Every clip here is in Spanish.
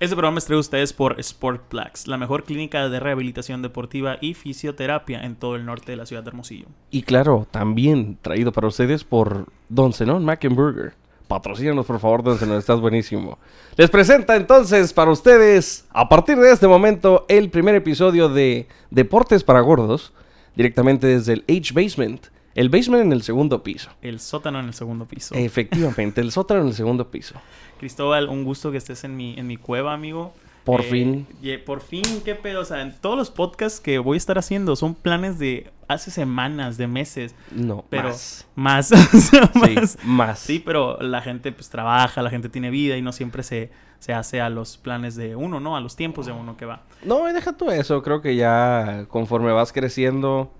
Este programa es traído a ustedes por Sportplex, la mejor clínica de rehabilitación deportiva y fisioterapia en todo el norte de la ciudad de Hermosillo. Y claro, también traído para ustedes por Don Zenón Mackenburger. Patrocínanos, por favor, Don Zenón, estás buenísimo. Les presenta entonces para ustedes, a partir de este momento, el primer episodio de Deportes para Gordos, directamente desde el H-Basement. El basement en el segundo piso. El sótano en el segundo piso. Efectivamente, el sótano en el segundo piso. Cristóbal, un gusto que estés en mi, en mi cueva, amigo. Por Eh, fin. por fin, qué pedo. O sea, en todos los podcasts que voy a estar haciendo son planes de hace semanas, de meses. No, Pero más. más. o sea, Sí, más. Sí, pero la gente pues trabaja, la gente tiene vida y no siempre se, se hace a los planes de uno, ¿no? A los tiempos de uno que va. No, y deja tú eso. Creo que ya conforme vas creciendo,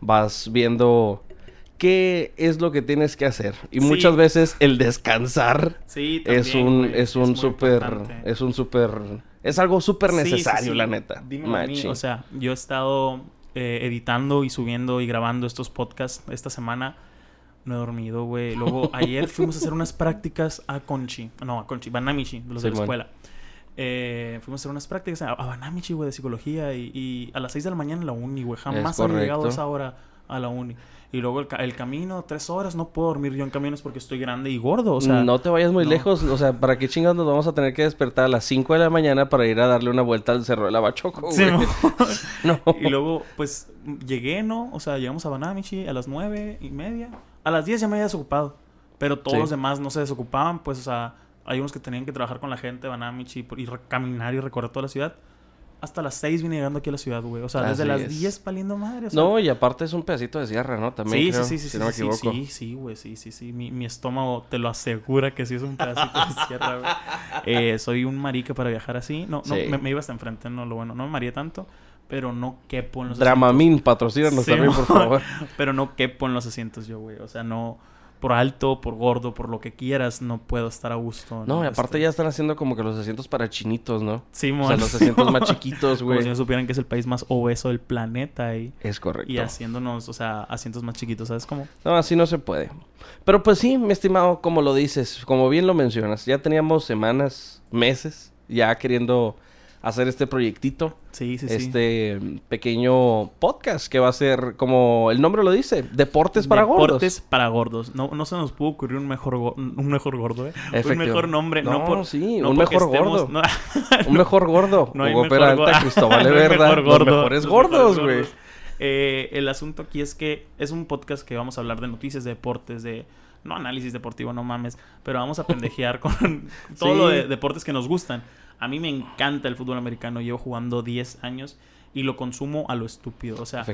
vas viendo qué es lo que tienes que hacer. Y Sí. muchas veces el descansar Sí, es un, güey, es un súper, es un súper, es algo súper necesario, sí. la neta. Dímelo a mí. O sea, yo he estado eh, editando y subiendo y grabando estos podcasts esta semana. No he dormido, güey. Luego, ayer fuimos a hacer unas prácticas a Conchi. No, a Conchi, Banamichi, los de la escuela. Eh, fuimos a hacer unas prácticas a, a Banamichi, güey, de psicología. Y, y a las 6 de la mañana en la uni, güey. Jamás había llegado a esa hora a la uni. Y luego el, ca- el camino, tres horas. No puedo dormir yo en camiones porque estoy grande y gordo. O sea, no te vayas muy no. lejos, o sea, ¿para qué chingados nos vamos a tener que despertar a las 5 de la mañana para ir a darle una vuelta al Cerro de la Bachoco, Sí, güey? no. no. Y luego, pues, llegué, ¿no? O sea, llegamos a Banamichi a las nueve y media. A las 10 ya me había desocupado. Pero todos Sí. los demás no se desocupaban, pues, o sea, hay unos que tenían que trabajar con la gente de Banamichi y caminar y recorrer toda la ciudad. Hasta las 6 vine llegando aquí a la ciudad, güey. O sea, desde las es. 10 valiendo madre. o sea. No, y aparte es un pedacito de sierra, ¿no? También Sí, creo, sí, sí, sí, si sí, no me sí, sí, sí, güey, sí, sí, sí. Mi, mi estómago te lo asegura que sí es un pedacito de sierra, güey. Eh, soy un marica para viajar así. No, no, Sí. me, me iba hasta enfrente, no, lo bueno. No me mareé tanto, pero no quepo en los Dramamine, patrocínanos Sí, también, por favor. Pero no quepo en los asientos yo, güey. O sea, no... Por alto, por gordo, por lo que quieras, no puedo estar a gusto. No, y aparte Este, ya están haciendo como que los asientos para chinitos, ¿no? Sí, O mon. sea, los asientos más chiquitos, Como güey. si no supieran que es el país más obeso del planeta y, Es correcto. y haciéndonos, o sea, asientos más chiquitos, ¿sabes cómo? No, así no se puede. Pero pues sí, mi estimado, como lo dices, como bien lo mencionas, ya teníamos semanas, meses, ya queriendo hacer este proyectito, Sí, sí, sí. este pequeño podcast que va a ser, como el nombre lo dice, Deportes para Deportes Gordos. para gordos. No, no se nos pudo ocurrir un mejor, un mejor gordo, ¿eh? Un mejor nombre. No, No, por, sí, no un mejor estemos- no- Un mejor gordo. Hugo mejor Peralta, gordo. Cristóbal No hay Everda, mejor los gordo. mejores Los gordos, güey. Eh, el asunto aquí es que es un podcast que vamos a hablar de noticias, de deportes, de... No análisis deportivo, no mames. Pero vamos a pendejear con todo Sí. lo de deportes que nos gustan. A mí me encanta el fútbol americano. Llevo jugando 10 años y lo consumo a lo estúpido. O sea,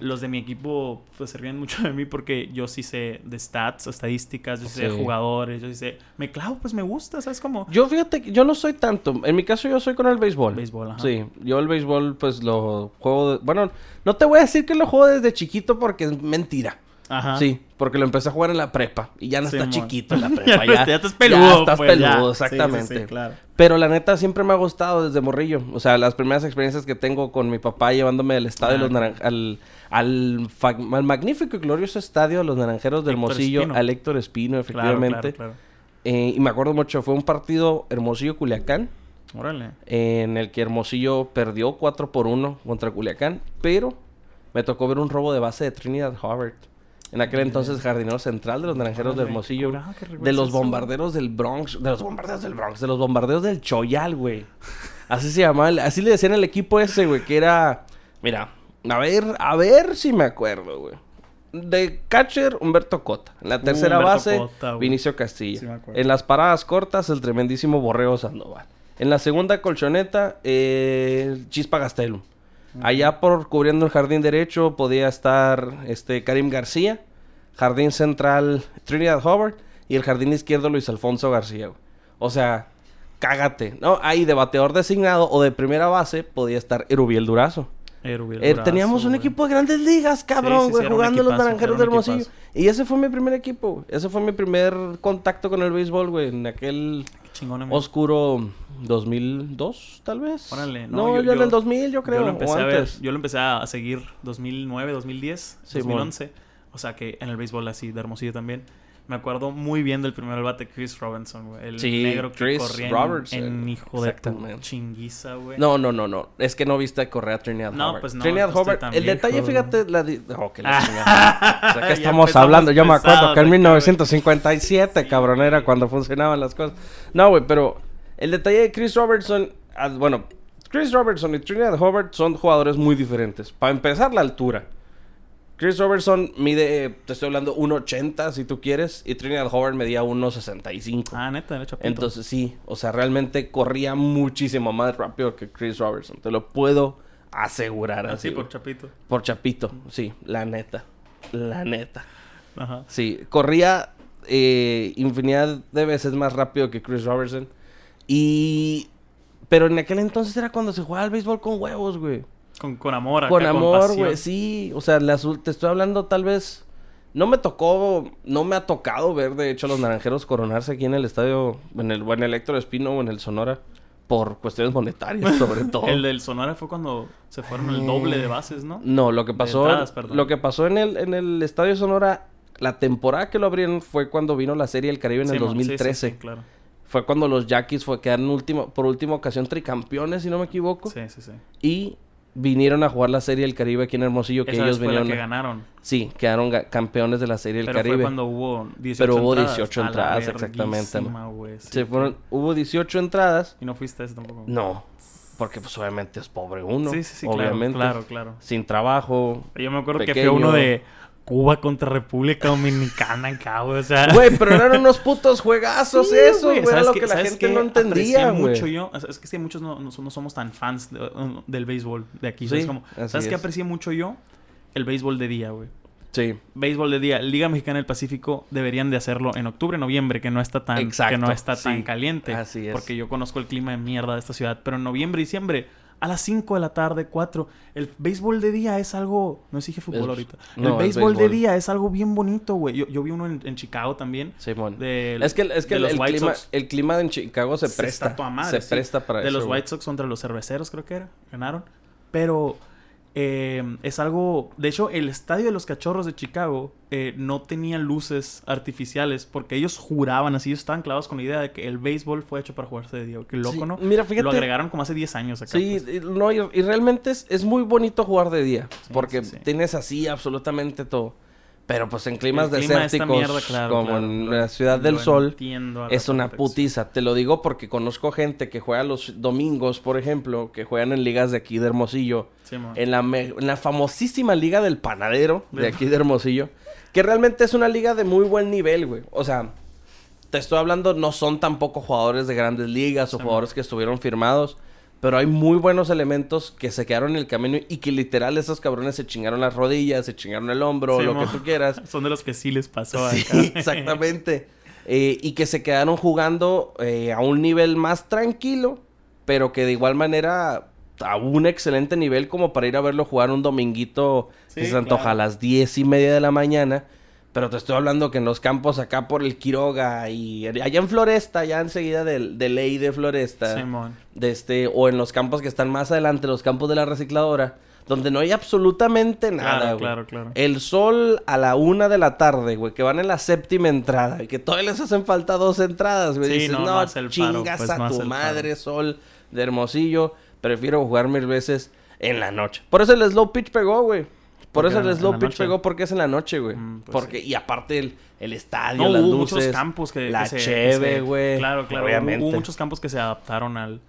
los de mi equipo pues se ríen mucho de mí porque yo sí sé de stats, estadísticas, yo sí sé de jugadores, yo sí sé... Me clavo, pues me gusta, ¿sabes cómo? Yo fíjate que yo no soy tanto. En mi caso yo soy con el béisbol. Béisbol, ajá. Sí, yo el béisbol pues lo juego... de- Bueno, no te voy a decir que lo juego desde chiquito porque es mentira. Ajá. Sí, porque lo empecé a jugar en la prepa y ya no está chiquito en la prepa. ya, ya estás peludo, Ya estás pues, ya. peludo, Sí, sí, sí, exactamente. claro. Pero la neta siempre me ha gustado desde morrillo. O sea, las primeras experiencias que tengo con mi papá llevándome al estadio de los naran- al, al, magnífico y glorioso estadio de los Naranjeros del Hermosillo, al Héctor Espino, efectivamente. claro, claro. Eh, y me acuerdo mucho, fue un partido Hermosillo-Culiacán. Órale. en el que Hermosillo perdió 4 por 1 contra Culiacán, pero me tocó ver un robo de base de Trinidad Howard. En aquel entonces jardinero central de los Naranjeros de Hermosillo. qué De los bombarderos del Bronx. De los bombarderos del Bronx. De los bombarderos del Choyal, güey. Así se llamaba. el- Así le decían al equipo ese, güey. Que era... Mira, a ver, a ver si me acuerdo, güey. De catcher, Humberto Cota. En la tercera base, Cota. Vinicio Castilla. Sí me acuerdo. en las paradas cortas, el tremendísimo Borrego Sandoval. En la segunda colchoneta, eh, Chispa Gastelum. Allá por cubriendo el jardín derecho podía estar este Karim García, jardín central Trinidad Howard y el jardín izquierdo Luis Alfonso García. güey. O sea, cágate. No, ahí de bateador designado o de primera base podía estar Erubiel Durazo. Erubiel Eh, Durazo, teníamos un güey. equipo de grandes ligas, cabrón, sí, güey, sí, jugando los naranjeros de Hermosillo. Y ese fue mi primer equipo, güey. Ese fue mi primer contacto con el béisbol, güey, en aquel chingón, amigo. oscuro 2002, tal vez. Órale, no, no, yo, yo- en el yo- 2000, yo creo, yo lo empecé o a ver, yo lo empecé a seguir 2009, 2010, Sí, 2011. O sea que en el béisbol así de Hermosillo también. Me acuerdo muy bien del primer bate Chris Robinson, güey. El Sí, negro que Chris corría en- Robertson. en, hijo de tu chinguiza, güey. No, no, no, no. Es que no viste a Correa Trinidad No, Hobart. pues no, Trinidad no estoy Hobart. El detalle, fíjate, la... di- Oh, que la chingada. O sea, que estamos hablando. Yo me acuerdo que en acá, güey. 1957, cabrón, era cuando funcionaban las cosas. No, güey, pero el detalle de Chris Robertson... ah, Bueno, Chris Robertson y Trinidad Hobart son jugadores muy diferentes. Para empezar, la altura. Chris Robertson mide, eh, te estoy hablando, 1.80 si tú quieres. Y Trinidad Hobart medía 1.65. Ah, neta, el chapito. Entonces sí, o sea, realmente corría muchísimo más rápido que Chris Robertson. Te lo puedo asegurar así. Así Ah, por chapito. Por Chapito, sí, la neta. La neta. Ajá. Sí, corría eh, infinidad de veces más rápido que Chris Robertson. Y... Pero en aquel entonces era cuando se jugaba al béisbol con huevos, güey. Con, con amor, acá, Con amor, güey, sí. O sea, las te estoy hablando tal vez... No me tocó, no me ha tocado ver, de hecho, a los naranjeros coronarse aquí en el estadio, en el, o en el Héctor Espino o en el Sonora, por cuestiones monetarias, sobre todo. El del Sonora fue cuando se fueron el doble de bases, ¿no? No, lo que pasó, entradas, lo que pasó en el, en el estadio Sonora, la temporada que lo abrieron fue cuando vino la Serie del Caribe en el Sí, mon, sí, sí, 2013. sí, claro. Fue cuando los Yaquis fue, quedaron último, por última ocasión tricampeones, si no me equivoco. Sí, sí, sí. Y vinieron a jugar la Serie del Caribe aquí en Hermosillo, que Esa ellos vinieron. que ganaron. Sí, quedaron ga- campeones de la Serie del Pero Caribe. fue cuando hubo 18 Pero hubo entradas. 18 A la entradas, exactamente, sí, Se fueron, hubo 18 entradas. Y no fuiste a ese tampoco. No, porque pues obviamente es pobre uno. Sí, sí, sí, obviamente. claro, claro, claro. Sin trabajo. Yo me acuerdo que fue uno de Cuba contra República Dominicana güey. O sea... Güey, pero eran unos putos juegazos Sí, eso, güey. Era ¿Sabes lo que la ¿Sabes gente no entendía, güey. mucho yo. o sea, Es que sí, muchos no, no, no somos tan fans de- uh, del béisbol de aquí. Sí, ¿sabes? Como, así ¿Sabes qué es. aprecié mucho yo? El béisbol de día, güey. Sí. Béisbol de día. Liga Mexicana del Pacífico deberían de hacerlo en octubre, noviembre, que no está tan, Exacto, que no está tan caliente. Así es. Porque yo conozco el clima de mierda de esta ciudad. Pero en noviembre y diciembre, a las 5 de la tarde, 4. El béisbol de día es algo. No si dije fútbol Es- ahorita. no, el el béisbol de béisbol. día es algo bien bonito, güey. Yo, yo vi uno en, en Chicago también. Simón. del- es que, es que de el, los White clima, Sox. el clima en Chicago se Se presta. está toda madre, se sí. presta para de eso. los güey. White Sox contra los cerveceros, creo que era. Ganaron. Pero eh, es algo. De hecho, el estadio de los cachorros de Chicago eh, no tenía luces artificiales porque ellos juraban así. Ellos estaban clavados con la idea de que el béisbol fue hecho para jugarse de día. Qué loco, Sí, ¿no? Mira, fíjate. Lo agregaron como hace 10 años acá. Sí, pues. y- no, y, y realmente es, es muy bonito jugar de día. Sí, porque sí. tienes así absolutamente todo. Pero pues en climas clima desérticos, mierda, claro, como claro, en la ciudad del sol, es una perfección. putiza. Te lo digo porque conozco gente que juega los domingos, por ejemplo, que juegan en ligas de aquí de Hermosillo. Sí. En la, en la famosísima liga del panadero de aquí de Hermosillo. Que realmente es una liga de muy buen nivel, güey. O sea, te estoy hablando, no son tampoco jugadores de grandes ligas o Sí, jugadores que estuvieron firmados. Pero hay muy buenos elementos que se quedaron en el camino y que literal esos cabrones se chingaron las rodillas, se chingaron el hombro, Sí, lo mo. que tú quieras. Son de los que sí les pasó Sí, acá. exactamente. Eh, y que se quedaron jugando eh, a un nivel más tranquilo, pero que de igual manera a un excelente nivel como para ir a verlo jugar un dominguito que se antoja claro. a las diez y media de la mañana. Pero te estoy hablando que en los campos acá por el Quiroga y allá en Floresta, allá enseguida del de ley de Floresta, Simón. de este, o en los campos que están más adelante, los campos de la recicladora, donde no hay absolutamente nada, Claro, güey. claro, claro. El sol a la una de la tarde, güey, que van en la séptima entrada, y que todavía les hacen falta dos entradas, güey. Sí, Dices, no, no, paro, chingas pues, a tu madre, paro". sol de Hermosillo. Prefiero jugar mil veces en la noche. Por eso el slow pitch pegó, güey. Por Porque eso el slow pitch pegó porque es en la noche, güey. Mm, pues porque, y aparte el, el estadio, No, las hubo luces. muchos campos que, la que cheve, güey. Claro, claro. Obviamente. Hubo, hubo muchos campos que se adaptaron al.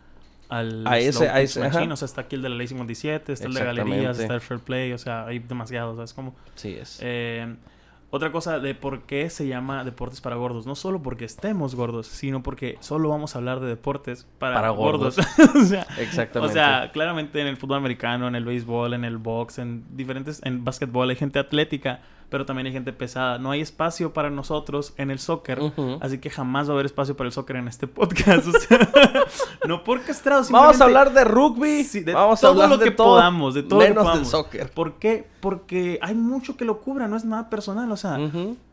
Al A ese- slow a ese, machine. O sea, está aquí el de la ley 57, está el de galerías, está el fair play. O sea, hay demasiados. ¿sabes? Como. Sí es. Eh, otra cosa de por qué se llama deportes para gordos. No solo porque estemos gordos, sino porque solo vamos a hablar de deportes para, Para gordos. gordos. o sea, Exactamente. o sea, claramente en el fútbol americano, en el béisbol, en el box, en diferentes, en básquetbol hay gente atlética, pero también hay gente pesada. No hay espacio para nosotros en el soccer, así que jamás va a haber espacio para el soccer en este podcast. O sea, no por castrado, Vamos a hablar de rugby. Sí, de Vamos a todo hablar lo de que todo. podamos, de todo lo que menos del podamos. soccer. ¿Por qué? Porque hay mucho que lo cubra, no es nada personal. O sea,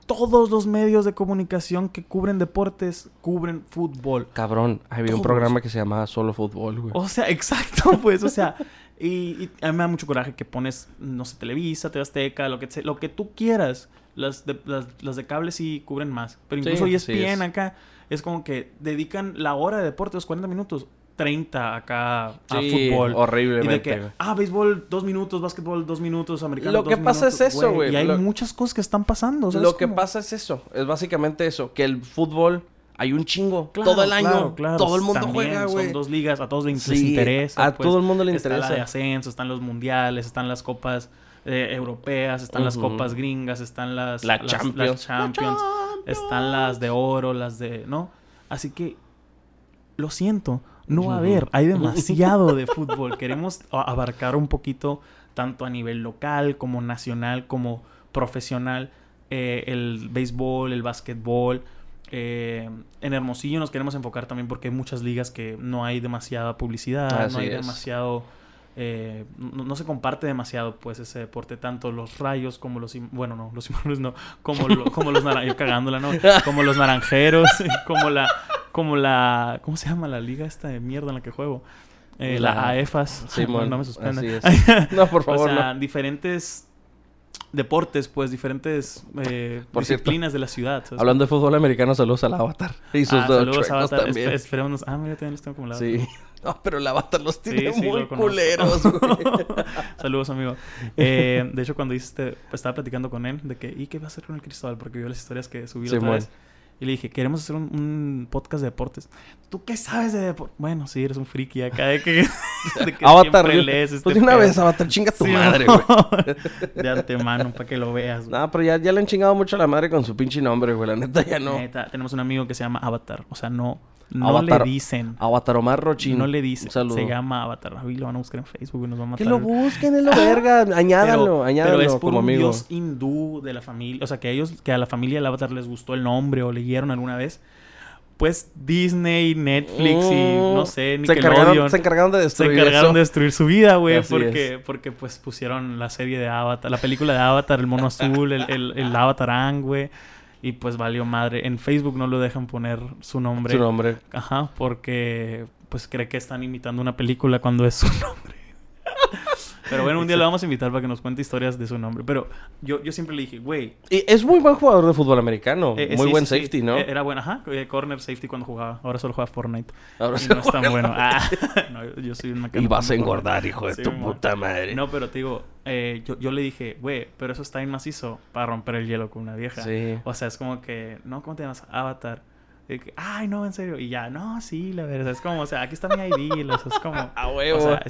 todos los medios de comunicación que cubren deportes cubren fútbol. Cabrón, había un programa que se llamaba Solo Fútbol, güey. O sea, exacto, pues, o sea, Y, y a mí me da mucho coraje que pones, no sé, Televisa, TV Azteca, lo que, lo que tú quieras. Las de, las, las de cable sí cubren más. Pero Sí, incluso sí ESPN es. acá es como que dedican la hora de deporte, los 40 minutos, 30 acá a Sí, fútbol. Y horriblemente, de que, güey. ah, béisbol, dos minutos, básquetbol, dos minutos, americano, Lo dos que pasa minutos, es eso, güey. Y hay Lo- muchas cosas que están pasando. o sea, Lo es que pasa es eso, es básicamente eso, que el fútbol hay un chingo Claro, todo el año, claro, claro, todo el mundo también, juega, güey. Son dos ligas, a todos les, Sí, interesa. a pues. todo el mundo le Está la de interesa. ascenso, están los mundiales, están las copas eh, europeas, están las copas gringas, están las, La las- Champions. las Champions, están las de oro, las de... ¿No? Así que, lo siento, no va a haber, hay demasiado de fútbol. Queremos abarcar un poquito, tanto a nivel local como nacional, como profesional, eh, el béisbol, el básquetbol. Eh, en Hermosillo nos queremos enfocar también porque hay muchas ligas que no hay demasiada publicidad, Así no hay es. demasiado... eh, no, no se comparte demasiado pues ese deporte, tanto los rayos como los... Bueno, no, los cimarrones no, como, lo- como los naranjeros, cagándola, ¿no? Como los naranjeros, como la... Como la... ¿Cómo se llama la liga esta de mierda en la que juego? Eh, la, La- AEFAS. Simón, no me suspenda. así es. No, por favor, o sea, no. diferentes deportes, pues, diferentes eh, Por cierto, disciplinas de la ciudad. ¿sabes? Hablando de fútbol americano, saludos al Avatar. Y sus Ah, dos saludos a Avatar. también. Espe- esperemos. Ah, mira, también los tengo como. Sí. No, pero el Avatar los tiene Sí, sí, muy lo culeros, güey. Saludos, amigo. Eh, de hecho, cuando hiciste, estaba platicando con él de que, ¿y qué va a hacer con el Cristóbal? Porque vio las historias que subí Sí, otra vez. Y le dije, queremos hacer un, un podcast de deportes. ¿Tú qué sabes de deportes? Bueno, sí, eres un friki acá de que, de que Avatar. lees este Pues de una pedo. vez, Avatar, chinga tu Sí, madre, güey. De antemano, para que lo veas. No, pero ya, ya le han chingado mucho a la madre con su pinche nombre, güey. La neta ya no. Neta, tenemos un amigo que se llama Avatar. O sea, no, no Avatar. le dicen. Avatar Omar Rochin. No le dicen. Se llama Avatar. Ahí lo van a buscar en Facebook y nos va a matar. Que lo busquen, es lo verga. Añádalo, pero, añádalo pero es por como un amigo. dios hindú de la familia. O sea, que a ellos, que a la familia del Avatar les gustó el nombre o leyeron alguna vez. Pues Disney, Netflix y no sé, Mm. se encargaron, se encargaron de se destruir encargaron eso. de destruir su vida, güey. Porque, porque pues pusieron la serie de Avatar, la película de Avatar, el mono azul, el, el, el güey. Y pues valió madre. En Facebook no lo dejan poner su nombre. Su nombre. Ajá, porque pues cree que están imitando una película cuando es su nombre. Pero bueno, un día le vamos a invitar para que nos cuente historias de su nombre. Pero yo, yo siempre le dije, güey. Y es muy buen jugador de fútbol americano. eh, eh, muy sí, buen sí, sí. safety, ¿no? Eh, Era bueno, ajá. Corner safety cuando jugaba. Ahora solo juega Fortnite. Ahora y no es tan bueno. Ah, no, yo, soy un Y vas a engordar, hijo de tu puta madre. No, pero te digo, eh, yo, yo le dije, güey, pero eso está bien macizo para romper el hielo con una vieja. Sí. O sea, es como que, no, ¿cómo te llamas? Avatar. Que, Ay, no, en serio. Y ya, no, sí, la verdad. Es como, o sea, aquí está mi ID. o sea, es como. A huevo. O sea,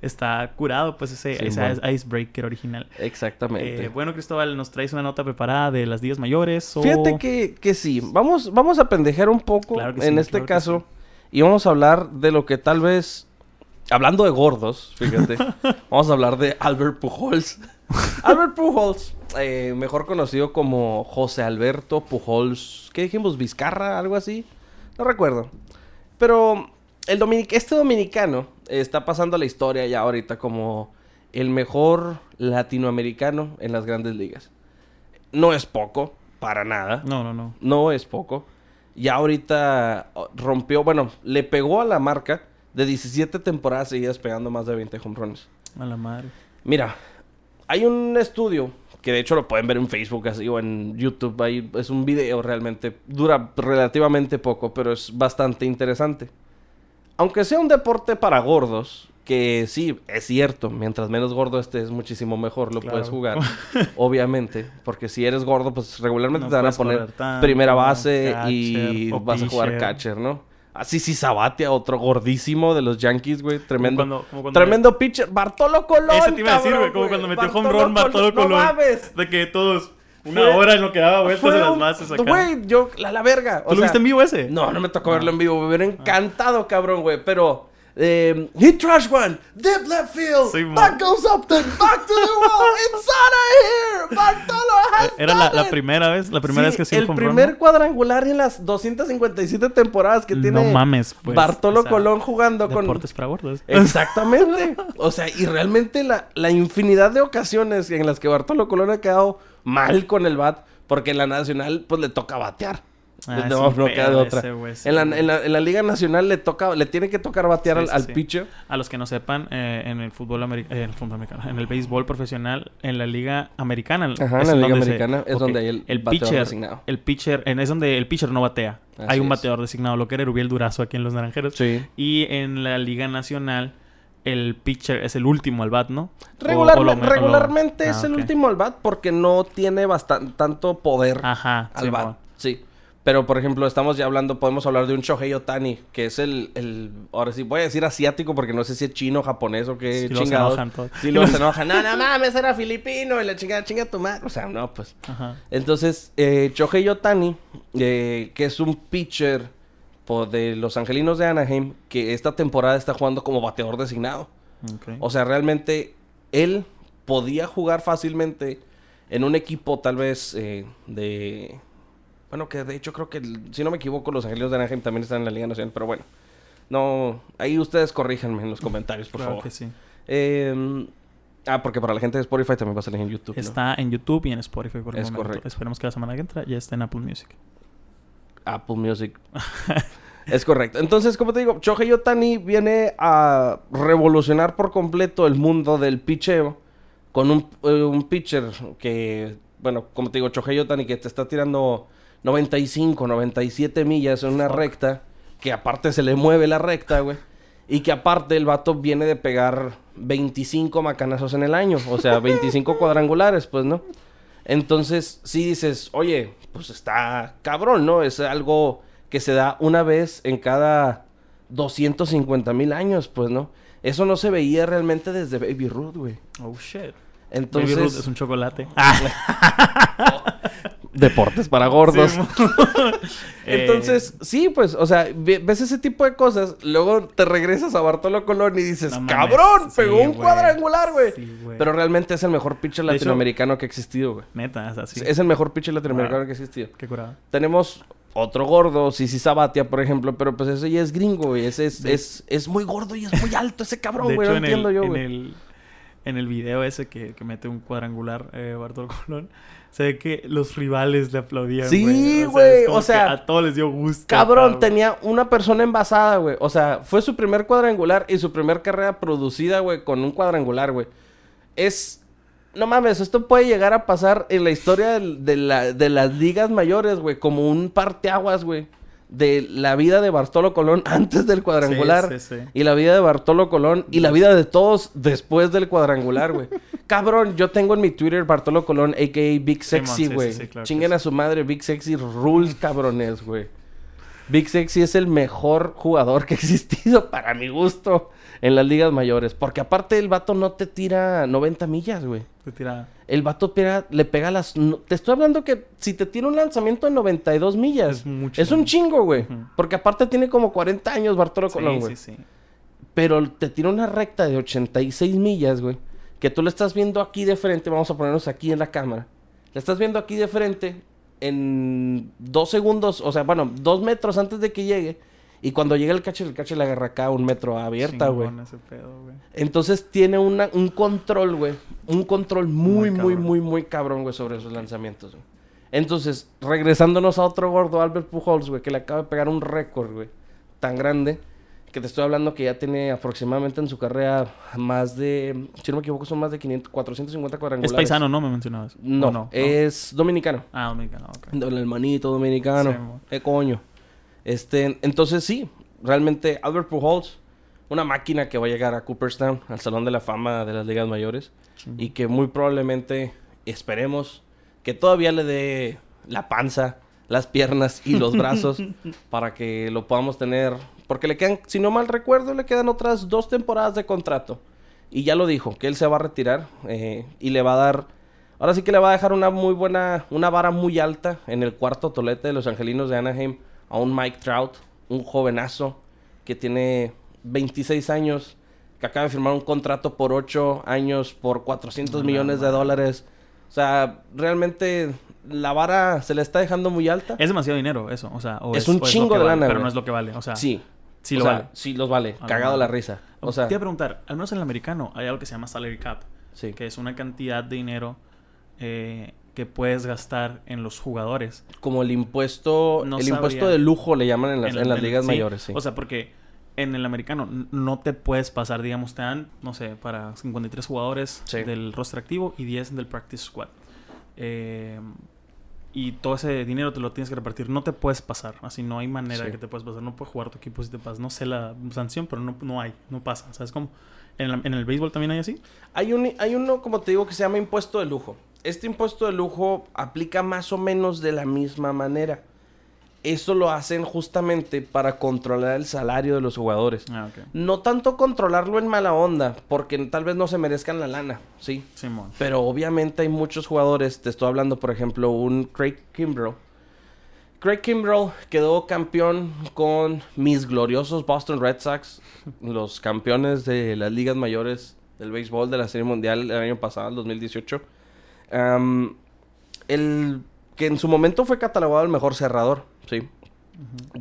está, curado, pues, ese, Sí, ese icebreaker original. Exactamente. Eh, bueno, Cristóbal, ¿nos traes una nota preparada de las días mayores? O... Fíjate que, que sí. Vamos, vamos a pendejear un poco Claro que en sí, este claro caso. sí. Y vamos a hablar de lo que tal vez. Hablando de gordos, fíjate. vamos a hablar de Albert Pujols. Albert Pujols, eh, mejor conocido como José Alberto Pujols. ¿Qué dijimos? ¿Vizcarra? ¿Algo así? No recuerdo. Pero el dominic este dominicano está pasando la historia ya ahorita como el mejor latinoamericano en las grandes ligas. No es poco, para nada. No, no, no. No es poco. Ya ahorita oh, rompió, bueno, le pegó a la marca de 17 temporadas seguidas pegando más de 20 hombrones. A la madre. Mira, hay un estudio que de hecho lo pueden ver en Facebook así o en YouTube. Ahí es un video realmente. Dura relativamente poco, pero es bastante interesante. Aunque sea un deporte para gordos, que sí, es cierto, mientras menos gordo estés, es muchísimo mejor lo Claro. puedes jugar. obviamente, porque si eres gordo, pues regularmente No te van a poner tanto, primera base y catcher vas a jugar catcher, ¿no? Así sí, Sabatia, otro gordísimo de los Yankees, güey. Tremendo. Como cuando- como cuando- Tremendo pitcher. Bartolo Colón. Ese te iba a decir, güey. Como cuando metió home run Bartolo No Colón. mames. De que todos. Una Fue- hora en lo que daba vueltas en las bases acá. Güey, yo, la, la verga. O ¿Tú lo viste en vivo ese? No, no me tocó Ah. verlo en vivo. Me hubiera encantado, cabrón, güey. Pero. Eh, hit trash one, dip left field, Sí, back goes up, then back to the wall, it's out of here, Bartolo has Era la, primera vez, la primera Sí, vez que el primer cuadrangular en las 257 temporadas que No tiene mames, pues, Bartolo o sea, Colón jugando con Deportes para gordos. Exactamente. O sea, y realmente la, la infinidad de ocasiones en las que Bartolo Colón ha quedado mal con el bat, porque en la nacional, pues le toca batear. Ah, no, no queda otra. ese, güey, sí, en, la, en, la, en la Liga Nacional le toca, le tiene que tocar batear Sí, al, sí, al sí. pitcher. A los que no sepan, eh, en el fútbol ameri- eh, en el fútbol americano, en el béisbol profesional, en la liga americana, Ajá, en la Liga se- Americana es donde hay el, el pitcher, designado. el pitcher, en, es donde el pitcher no batea. Así Hay un es. bateador designado, lo que era Erubiel Durazo aquí en los Naranjeros. Sí. Y en la liga nacional, el pitcher es el último al bat, ¿no? O- Regularme- o lo- o lo- regularmente Ah, es el ok. último al bat porque no tiene tanto poder Ajá, al sí, bat. Sí. Pero, por ejemplo, estamos ya hablando, podemos hablar de un Shohei Otani, que es el, el ahora sí, voy a decir asiático porque no sé si es chino, japonés o qué Sí, chingados. Sí, luego se enojan. No, no mames, era filipino y la chingada, chinga tu madre. O sea, no, pues. Ajá. Entonces, eh, Shohei Otani, eh, que es un pitcher de los Angelinos de Anaheim, que esta temporada está jugando como bateador designado. ok. O sea, realmente él podía jugar fácilmente en un equipo tal vez eh, de... Bueno, que de hecho creo que, si no me equivoco, los Angelinos de Anaheim también están en la Liga Nacional, pero bueno. No, ahí ustedes corríjanme en los comentarios, por claro favor. que sí. Eh, ah, porque para la gente de Spotify también va a salir en YouTube. ¿no? Está en YouTube y en Spotify por el Es momento. correcto. Esperemos que la semana que entra ya esté en Apple Music. Apple Music. es correcto. Entonces, como te digo, Shohei Otani viene a revolucionar por completo el mundo del picheo con un, eh, un pitcher que, bueno, como te digo, Shohei Otani que te está tirando 95, 97 millas en una Fuck. recta, que aparte se le mueve la recta, güey. Y que aparte el vato viene de pegar 25 macanazos en el año, o sea, 25 cuadrangulares, pues, ¿no? Entonces, sí dices, oye, pues está cabrón, ¿no? Es algo que se da una vez en cada 250 mil años, pues, ¿no? Eso no se veía realmente desde Baby Ruth, güey. Oh, shit. Entonces, Baby Ruth es un chocolate. deportes para gordos. Sí, Entonces, sí, pues, o sea, ve- ves ese tipo de cosas, luego te regresas a Bartolo Colón y dices, No cabrón, sí, pegó un cuadrangular, güey. Sí. Pero realmente es el mejor pitcher hecho- latinoamericano que ha existido, güey. Neta, es así. Es el mejor pitcher latinoamericano Wow. que ha existido. Qué curado. Tenemos otro gordo, Sisi Sabatia, por ejemplo, pero pues ese ya es gringo, güey. Ese es, De- es, es muy gordo y es muy alto ese cabrón, güey. No en, entiendo el, yo, en, güey. el, en el video ese que, que mete un cuadrangular eh, Bartolo Colón, se ve que los rivales le aplaudían. Sí, güey, o sea, a todos les dio gusto. Cabrón, tenía una persona envasada, güey. O sea, fue su primer cuadrangular y su primer carrera producida, güey, con un cuadrangular, güey. Es... No mames, esto puede llegar a pasar en la historia de, la- de las ligas mayores, güey, como un parteaguas, güey. De la vida de Bartolo Colón antes del cuadrangular. Sí, sí, sí. Y la vida de Bartolo Colón y la vida de todos después del cuadrangular, güey. Cabrón, yo tengo en mi Twitter Bartolo Colón, a.k.a. Big Sexy, güey. claro Chinguen a su madre, Big Sexy rules, cabrones, güey. Big Sexy es el mejor jugador que ha existido para mi gusto en las ligas mayores. Porque aparte el vato no te tira 90 millas, güey. Se tira- El vato pega- le pega las... no- te estoy hablando que si te tira un lanzamiento de 92 millas... Es mucho. Es un chingo, güey. Porque aparte tiene como 40 años Bartolo Colón, Sí, güey. sí, sí. Pero te tira una recta de 86 millas, güey. Que tú le estás viendo aquí de frente. Vamos a ponernos aquí en la cámara. Le estás viendo aquí de frente en dos segundos. O sea, bueno, dos metros antes de que llegue. Y cuando llega el catcher, el catcher le agarra acá un metro abierta, güey. Entonces tiene una, un control, güey. Un control muy, Muy muy, muy, muy cabrón, güey, sobre esos lanzamientos, güey. Entonces, regresándonos a otro gordo, Albert Pujols, güey, que le acaba de pegar un récord, güey, tan grande, que te estoy hablando que ya tiene aproximadamente en su carrera más de, si no me equivoco, son más de 500, 450 cuadrangulares. Es paisano, ¿no? Me mencionabas. No, ¿O no? es dominicano. Ah, dominicano, ok. El hermanito dominicano. Sí. ¿Qué coño? Este, entonces sí, realmente Albert Pujols, una máquina que va a llegar a Cooperstown, al Salón de la Fama de las Ligas Mayores, y que muy probablemente esperemos que todavía le dé la panza, las piernas y los brazos para que lo podamos tener, porque le quedan, si no mal recuerdo, le quedan otras dos temporadas de contrato. Y ya lo dijo, que él se va a retirar eh, y le va a dar Ahora sí que le va a dejar una muy buena, una vara muy alta en el cuarto tolete de los angelinos de Anaheim a un Mike Trout, un jovenazo que tiene 26 años, que acaba de firmar un contrato por 8 años por 400 No, millones de dólares. O sea, realmente la vara se le está dejando muy alta. Es demasiado dinero eso, o sea, o Es un o chingo de vale, lana, Pero no es lo que vale, o sea, sí. sí o lo sea, vale. Sí los vale. A Cagado la risa. O sea, te iba a preguntar, al menos en el americano hay algo que se llama salary cap, sí. que es una cantidad de dinero eh, que puedes gastar en los jugadores. Como el impuesto, No el sabría. impuesto de lujo le llaman en las, en las en- ligas sí, mayores, sí. O sea, porque en el americano no te puedes pasar, digamos, te dan, no sé, para 53 jugadores Sí. del roster activo y 10 del practice squad. Eh, y todo ese dinero te lo tienes que repartir. No te puedes pasar. Así no hay manera Sí. de que te puedas pasar. No puedes jugar tu equipo si te pasas. No sé la sanción, pero no, no hay. No pasa. ¿Sabes cómo? ¿En, la- en el béisbol también hay así? Hay, un, hay uno, como te digo, que se llama impuesto de lujo. Este impuesto de lujo aplica más o menos de la misma manera. Eso lo hacen justamente para controlar el salario de los jugadores. Ah. No tanto controlarlo en mala onda, porque tal vez no se merezcan la lana, sí. Simón. Pero obviamente hay muchos jugadores, te estoy hablando por ejemplo un Craig Kimbrell. Craig Kimbrell quedó campeón con mis gloriosos Boston Red Sox, los campeones de las ligas mayores del béisbol de la Serie Mundial el año pasado, el 2018. El que en su momento fue catalogado el mejor cerrador, sí.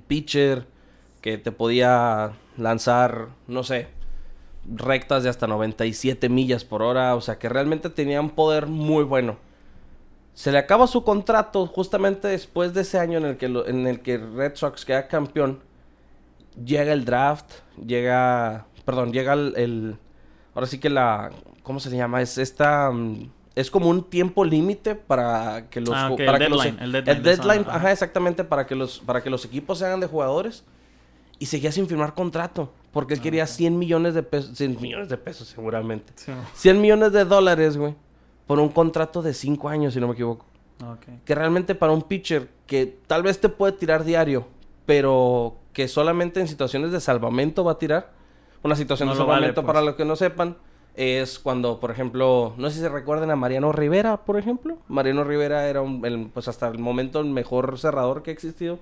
Pitcher que te podía lanzar, no sé, rectas de hasta 97 millas por hora, o sea que realmente tenía un poder muy bueno. Se le acaba su contrato justamente después de ese año en el que, en el que Red Sox queda campeón. Llega el draft, llega, perdón, llega el, ahora sí que la, ¿cómo se llama? Es esta, mm, es como un tiempo límite para que los, Ah, ok, el para que los- deadline, el deadline de deadline, ajá. exactamente, para que los, para que los equipos se hagan de jugadores y seguía sin firmar contrato. Porque él Ah, quería ok. 100 millones de pesos. 100 millones de pesos, seguramente. Simón. 100 millones de dólares, güey. Por un contrato de 5 años, si no me equivoco. Ok. Que realmente para un pitcher que tal vez te puede tirar diario, pero que solamente en situaciones de salvamento va a tirar. Una situación No de vale, salvamento, pues. para los que no sepan, es cuando, por ejemplo, no sé si se recuerdan a Mariano Rivera, por ejemplo. Mariano Rivera era, un, el- pues hasta el momento, el mejor cerrador que ha existido.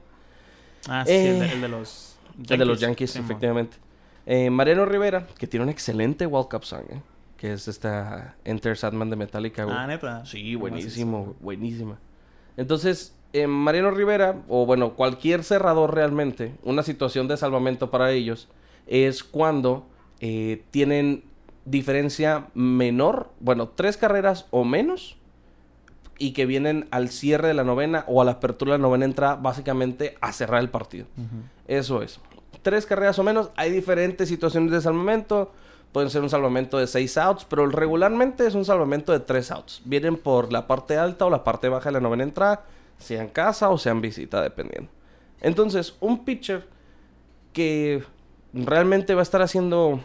Ah, sí, el, de, Eh, el de los El de los Yankees, efectivamente. Eh, Mariano Rivera, que tiene un excelente World Cup song, ¿eh? que es esta Enter Sadman de Metallica, güey. Ah, neta. Sí, buenísimo, buenísima. Entonces, eh, Mariano Rivera, o bueno, cualquier cerrador realmente, una situación de salvamento para ellos es cuando tienen diferencia menor, bueno, tres carreras o menos, y que vienen al cierre de la novena o a la apertura de la novena entrada, básicamente a cerrar el partido. Eso es. Tres carreras o menos. Hay diferentes situaciones de salvamento. Pueden ser un salvamento de seis outs, pero regularmente es un salvamento de tres outs. Vienen por la parte alta o la parte baja de la novena entrada, sea en casa o sea en visita, dependiendo. Entonces, un pitcher que realmente va a estar haciendo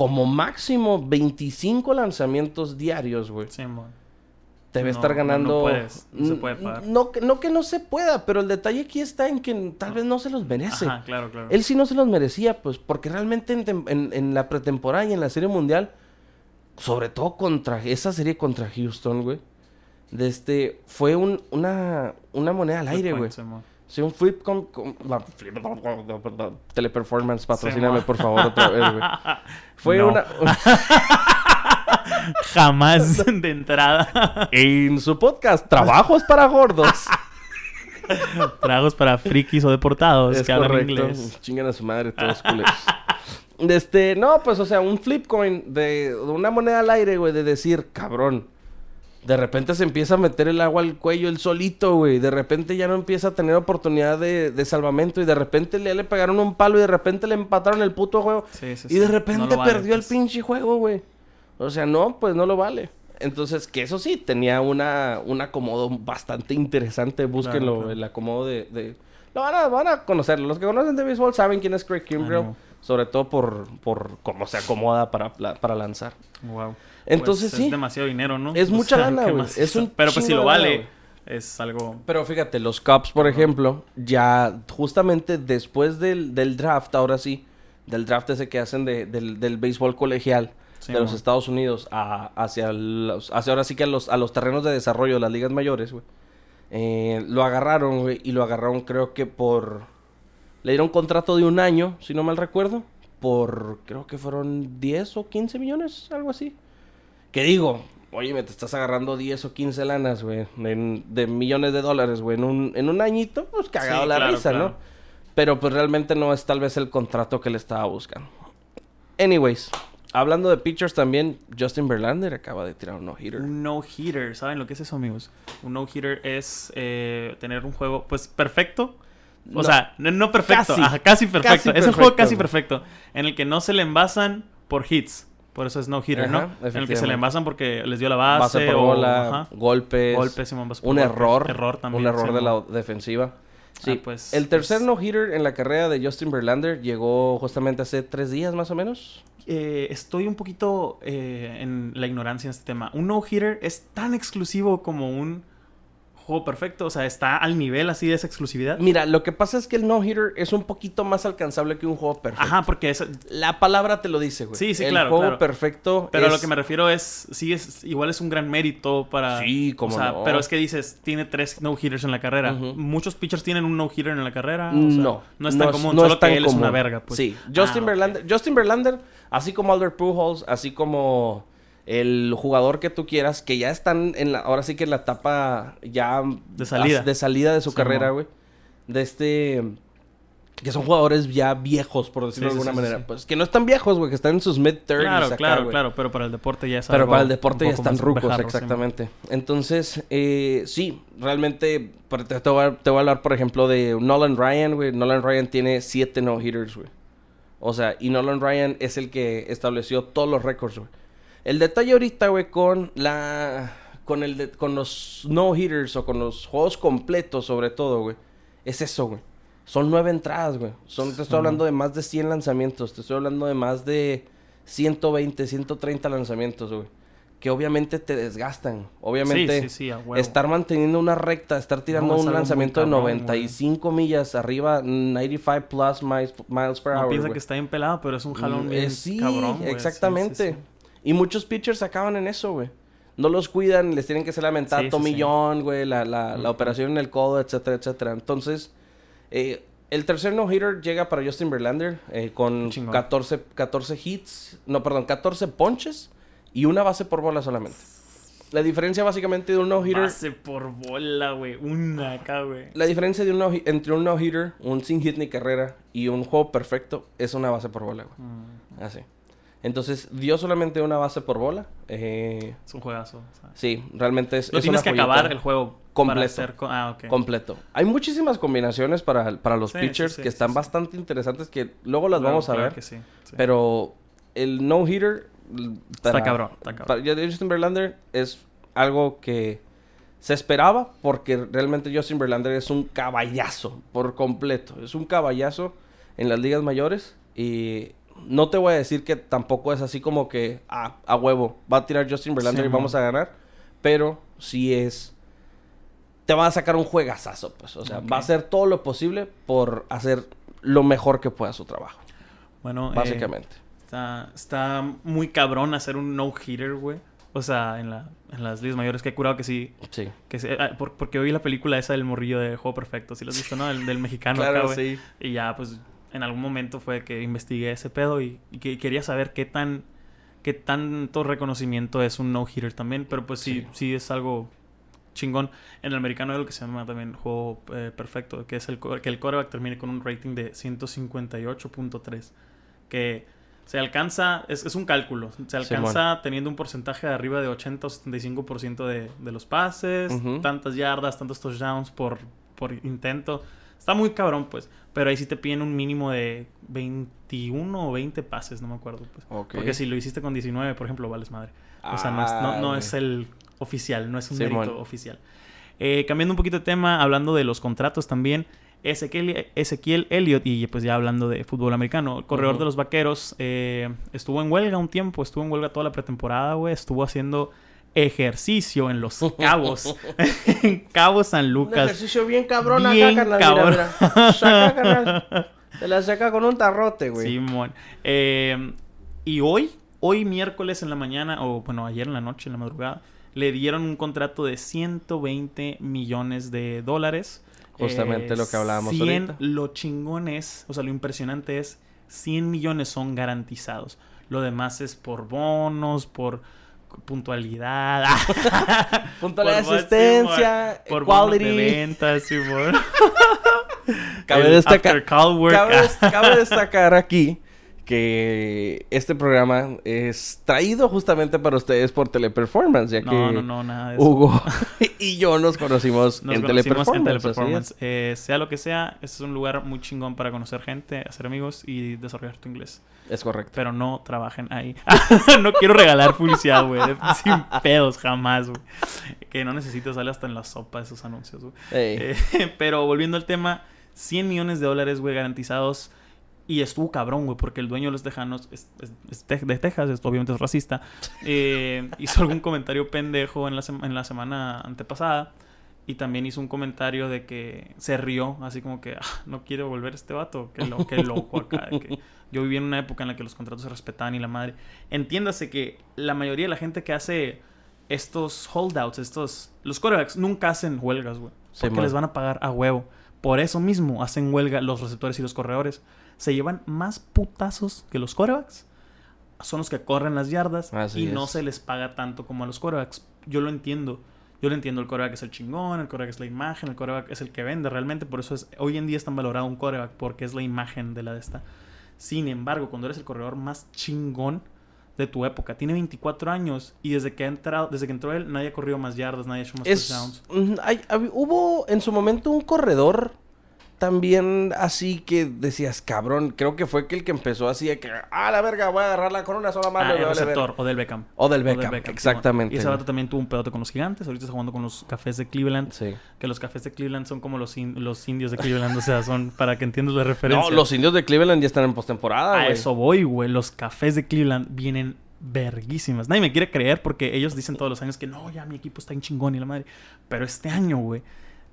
como máximo 25 lanzamientos diarios, güey. Simón. Debe No, estar no, ganando. no puedes, no se puede pagar. No, que- no que no se pueda, pero el detalle aquí está en que tal vez no se los merece. Ajá, claro, claro. Él sí no se los merecía, pues, porque realmente en, tem- en- en la pretemporada y en la serie mundial, sobre todo contra esa serie contra Houston, güey, de este, fue un- una, una moneda al aire, güey. Sí, un flip con, con- la- flip- teleperformance, patrocíname por favor otra vez, güey. Fue No. una Jamás de entrada. en su podcast Trabajos para gordos. Tragos para frikis o deportados Es que hablan correcto. inglés. Chingan a su madre todos culeros. Este, no, pues, o sea, un flip coin de, de una moneda al aire, güey, de decir, cabrón. De repente se empieza a meter el agua al cuello el solito, güey. De repente ya no empieza a tener oportunidad de, de salvamento. Y de repente ya le pegaron un palo y de repente le empataron el puto juego. Sí, sí, y de repente No lo vale, perdió el pues. pinche juego, güey. O sea, no, pues no lo vale. Entonces, que eso sí, tenía una, un acomodo bastante interesante. Búsquenlo, claro. el acomodo de... de- Lo van a, van a conocerlo. Los que conocen de béisbol saben quién es Craig Kimbrell. Ánimo. Sobre todo por, por cómo se acomoda para, para lanzar. Wow. Entonces, Pues sí. Es demasiado dinero, ¿no? Es O mucha sea, lana, ¿qué güey. Es un Pero pues si lo lana, vale, es algo... Pero fíjate, los Cubs, por ejemplo, ya justamente después del, del draft, ahora sí, del draft ese que hacen de- del, del béisbol colegial Sí, de los. Estados Unidos a- hacia, los, hacia ahora sí que a los, a los terrenos de desarrollo de las ligas mayores, güey. Eh, lo agarraron, güey, y lo agarraron creo que por... Le dieron contrato de un año, si no mal recuerdo, por creo que fueron 10 o 15 millones, algo así. Que digo, oye, me te estás agarrando 10 o 15 lanas, güey, de millones de dólares, güey, en un, en un añito, pues cagado Sí, la claro, risa, claro. ¿no? Pero pues realmente no es tal vez el contrato que le estaba buscando. Anyways, Hablando de pitchers también, Justin Verlander acaba de tirar un no-hitter. Un no-hitter, ¿saben lo que es eso, amigos? Un no-hitter es eh, tener un juego, pues, perfecto. O No. sea, no, no perfecto, Casi. ajá, casi perfecto. Casi es un juego casi perfecto. En el que no se le envasan por hits. Por eso es no-hitter, Ajá, ¿no? En el que se le envasan porque les dio la base. Base por o- bola, ajá, golpes, golpes, un error, Error también. un error de la defensiva. Sí, Ah, pues, el tercer pues- no-hitter en la carrera de Justin Verlander llegó justamente hace tres días más o menos. Eh, estoy un poquito eh, en la ignorancia en este tema. Un no-hitter es tan exclusivo como un juego perfecto. O sea, está al nivel así de esa exclusividad. Mira, lo que pasa es que el no-hitter es un poquito más alcanzable que un juego perfecto. Ajá, porque es, La palabra te lo dice, güey. Sí, sí, el claro, juego claro. perfecto Pero a es- lo que me refiero es, sí, es, igual es un gran mérito para... Sí, cómo o sea, no. Pero es que dices, tiene tres no-hitters en la carrera. Muchos pitchers tienen un no-hitter en la carrera. o sea, no. No es tan común, no solo es tan que él es una verga, pues. Sí, Justin Ah. Verlander, Justin Verlander, así como Albert Pujols, así como el jugador que tú quieras, que ya están en la, ahora sí que en la etapa ya De salida. de salida de su Sí, carrera, güey. De este que son jugadores ya viejos, por decirlo Sí, de alguna sí, manera. sí. Pues que no están viejos, güey, que están en sus mid-30s Claro, acá, claro, güey. claro. Pero para el deporte ya es Pero para el deporte ya están rucos, exactamente. Entonces, eh, sí, realmente te, te voy a, te voy a hablar, por ejemplo, de Nolan Ryan, güey. Nolan Ryan tiene siete no-hitters, güey. O sea, y Nolan Ryan es el que estableció todos los récords, güey. El detalle ahorita, güey, con la... Con, el de- con los no-hitters o con los juegos completos, sobre todo, güey. Es eso, güey. Son nueve entradas, güey. Son, te estoy hablando de más de 100 lanzamientos. Te estoy hablando de más de 120, 130 lanzamientos, güey. Que obviamente te desgastan. Obviamente Sí, sí, sí, a huevo. estar manteniendo una recta, estar tirando No, un lanzamiento de cabrón, güey. 95 millas arriba, 95 plus miles, miles per No hour, piensa güey. que está bien pelado, pero es un jalón Mm, bien eh, sí, cabrón, güey. Sí, exactamente. Y muchos pitchers acaban en eso, güey. No los cuidan, les tienen que hacer la mentada Sí, sí, tomillón, güey, la, la, la operación en el codo, etcétera, etcétera. Entonces, eh, el tercer no-hitter llega para Justin Verlander eh, con Chingón. 14, 14 hits, no, perdón, 14 ponches y una base por bola solamente. La diferencia básicamente de un no-hitter... Base por bola, güey. Una acá, güey. La diferencia de un no entre un no-hitter, un sin hit ni carrera y un juego perfecto es una base por bola, güey. Mm, Así. Entonces, dio solamente una base por bola. Eh, Es un juegazo. o sea. sí, realmente es. No es tienes una que acabar el juego Completo. hacer... Ah, ok. completo. Hay muchísimas combinaciones para, para los Sí, pitchers sí, sí, que están bastante interesantes que luego las Claro, vamos a claro ver. que. Pero el no-hitter. l- Está para- cabrón, está cabrón. Para Justin Verlander es algo que se esperaba porque realmente Justin Verlander es un caballazo por completo. Es un caballazo en las ligas mayores y no te voy a decir que tampoco es así como que ah, a huevo va a tirar Justin Verlander Sí, y vamos mo. a ganar, pero sí es te va a sacar un juegazazo, pues, o sea, va a hacer todo lo posible por hacer lo mejor que pueda su trabajo, Bueno, eh, básicamente. está, está muy cabrón hacer un no-hitter, güey. O sea, en, la, en las ligas mayores. Que he curado que sí. Sí. Que sí, ah, por- porque vi la película esa del morrillo de Juego Perfecto. ¿Sí lo has visto, no? El, del mexicano acá, güey. sí. Y ya, pues, en algún momento fue que investigué ese pedo y, y que quería saber qué tan... Qué tanto reconocimiento es un no-hitter también. Pero pues sí, Sí. sí es algo chingón. En el americano hay lo que se llama también juego eh, perfecto, que es el que el quarterback termine con un rating de 158.3, que se alcanza, es, es un cálculo, se alcanza teniendo un porcentaje de arriba de 80 o 75% de, de los pases, tantas yardas, tantos touchdowns por, por intento. Está muy cabrón, pues. Pero ahí sí te piden un mínimo de 21 o 20 pases, no me acuerdo. Pues. Porque si lo hiciste con 19, por ejemplo, vales madre. O sea, no es, no, Ah, no güey. es el oficial, no es un Simón. mérito oficial. Eh, cambiando un poquito de tema, hablando de los contratos también. Ezequiel, Ezequiel Elliott, y pues ya hablando de fútbol americano, el corredor de los vaqueros, eh, estuvo en huelga un tiempo, estuvo en huelga toda la pretemporada, güey. Estuvo haciendo ejercicio en los cabos, en Cabo San Un Lucas. ejercicio bien cabrón Bien acá, carnal. cabrón. Mira, mira. Saca, carnal. Te la saca con un tarrote, güey. Simón. Eh, y hoy, hoy miércoles en la mañana, o bueno, ayer en la noche, en la madrugada, le dieron un contrato de 120 millones de dólares. Justamente lo que hablábamos 100, ahorita. Lo chingón es, o sea, lo impresionante es, 100 millones son garantizados. Lo demás es por bonos, por puntualidad. De Por- asistencia, por bonos de quality. ventas. Cabe El destacar, after call work. cabe, des- cabe destacar aquí que este programa es traído justamente para ustedes por Teleperformance, ya que No, no, no, nada de eso. Hugo y yo nos conocimos Nos en conocimos Teleperformance. en Teleperformance. Eh, sea lo que sea, este es un lugar muy chingón para conocer gente, hacer amigos y desarrollar tu inglés. Es correcto. Pero no trabajen ahí. no quiero regalar publicidad, güey. Sin pedos, jamás, güey. Que no necesito sale hasta en la sopa esos anuncios, güey. Ey. Eh, pero volviendo al tema, 100 millones de dólares, güey, garantizados. Y estuvo cabrón, güey, porque el dueño de los tejanos es, es- es te- de Texas, esto obviamente es racista. eh, hizo algún comentario pendejo en la, en la semana antepasada. Y también hizo un comentario de que se rió, así como que, "Ah, no quiero volver este vato, qué, lo, qué loco acá. que yo viví en una época en la que los contratos se respetaban y la madre. Entiéndase que la mayoría de la gente que hace estos holdouts, estos. Los quarterbacks nunca hacen huelgas, güey. Sí, Porque man. les van a pagar a huevo. Por eso mismo hacen huelga los receptores y los corredores. Se llevan más putazos que los quarterbacks. Son los que corren las yardas Así y no se les paga tanto como a los quarterbacks. Yo lo entiendo. Yo lo entiendo. El quarterback es el chingón, el quarterback es la imagen, el quarterback es el que vende realmente. Por eso es, hoy en día es tan valorado un quarterback porque es la imagen de la de esta. Sin embargo, cuando eres el corredor más chingón de tu época, tiene 24 años y desde que ha entrado, desde que entró él, nadie ha corrido más yardas, nadie ha hecho más Es, touchdowns. mm, hay- hubo en su momento un corredor también así que decías, cabrón, creo que fue que el que empezó así de que, ah, la verga, voy a agarrarla con una sola mano. Ah, el receptor, verga". o del Beckham. O del O del Beckham, Beckham, exactamente. Y ese vato también tuvo un pedote con los gigantes. Ahorita está jugando con los cafés de Cleveland. Sí. Que los cafés de Cleveland son como los, in- los indios de Cleveland. o sea, son para que entiendas la referencia. No, los indios de Cleveland ya están en postemporada, A eso voy, güey. Los cafés de Cleveland vienen verguísimas. Nadie me quiere creer porque ellos dicen todos los años que no, ya mi equipo está en chingón y la madre. Pero este año, güey.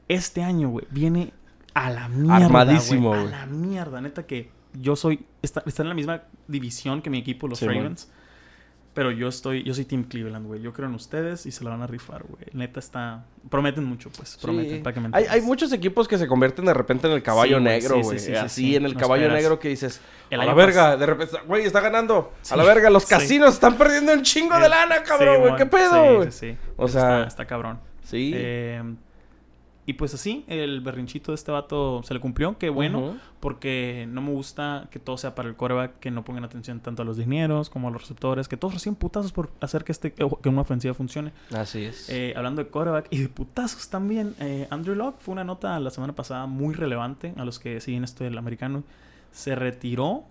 Este año, güey. Viene a la mierda. Armadísimo, güey. A la mierda. Neta que yo soy. Está, está en la misma división que mi equipo, los Sí. Ravens. Pero yo estoy, yo soy Team Cleveland, güey. Yo creo en ustedes y se la van a rifar, güey. Neta está. Prometen mucho, pues. Prometen Sí. para que me hay, hay muchos equipos que se convierten de repente en el caballo Sí, negro, güey. sí, sí, sí, Así sí. en el No caballo esperas. negro que dices, El a la verga, pas- de repente, güey, está ganando. A la verga, los casinos están perdiendo un chingo de lana, cabrón, güey. ¿Qué pedo, Sí, güey? sí, sí. O Está- sea, está cabrón. sí. Eh, y pues así, el berrinchito de este vato se le cumplió. Qué bueno, porque no me gusta que todo sea para el coreback, que no pongan atención tanto a los dineros como a los receptores, que todos reciben putazos por hacer que, este, que una ofensiva funcione. Así es. Eh, hablando de coreback y de putazos también, eh, Andrew Locke fue una nota la semana pasada muy relevante a los que siguen esto del americano. Se retiró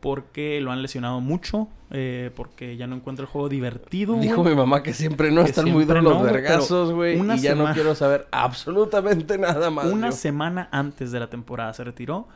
porque lo han lesionado mucho, eh, porque ya no encuentra el juego divertido. Dijo mi mamá que siempre no Que están muy duros los no, vergazos, güey. Y ya no quiero saber absolutamente nada más. Una yo. semana antes de la temporada se retiró.